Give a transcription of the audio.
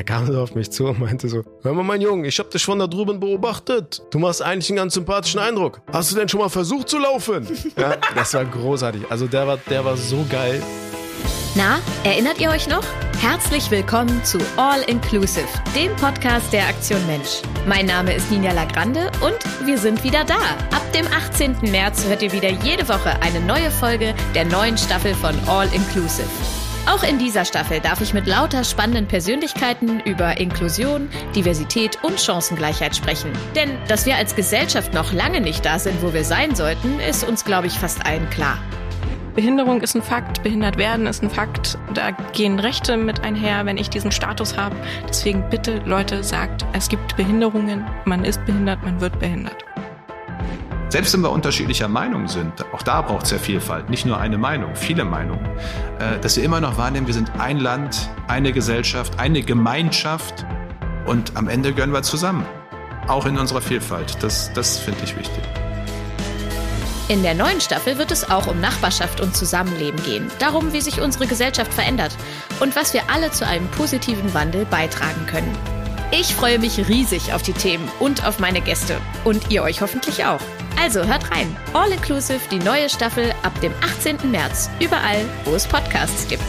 Der kam so auf mich zu und meinte so, hör mal mein Junge, ich hab dich von da drüben beobachtet. Du machst eigentlich einen ganz sympathischen Eindruck. Hast du denn schon mal versucht zu laufen? Ja, das war großartig. Also der war, der war so geil. Na, erinnert ihr euch noch? Herzlich willkommen zu All Inclusive, dem Podcast der Aktion Mensch. Mein Name ist Ninja Lagrande und wir sind wieder da. Ab dem 18. März hört ihr wieder jede Woche eine neue Folge der neuen Staffel von All Inclusive. Auch in dieser Staffel darf ich mit lauter spannenden Persönlichkeiten über Inklusion, Diversität und Chancengleichheit sprechen. Denn dass wir als Gesellschaft noch lange nicht da sind, wo wir sein sollten, ist uns, glaube ich, fast allen klar. Behinderung ist ein Fakt, behindert werden ist ein Fakt. Da gehen Rechte mit einher, wenn ich diesen Status habe. Deswegen bitte, Leute, sagt, es gibt Behinderungen, man ist behindert, man wird behindert. Selbst wenn wir unterschiedlicher Meinung sind, auch da braucht es ja Vielfalt, nicht nur eine Meinung, viele Meinungen, äh, dass wir immer noch wahrnehmen, wir sind ein Land, eine Gesellschaft, eine Gemeinschaft und am Ende gehören wir zusammen. Auch in unserer Vielfalt. Das, das finde ich wichtig. In der neuen Staffel wird es auch um Nachbarschaft und Zusammenleben gehen, darum, wie sich unsere Gesellschaft verändert und was wir alle zu einem positiven Wandel beitragen können. Ich freue mich riesig auf die Themen und auf meine Gäste und ihr euch hoffentlich auch. Also hört rein. All Inclusive, die neue Staffel ab dem 18. März. Überall, wo es Podcasts gibt.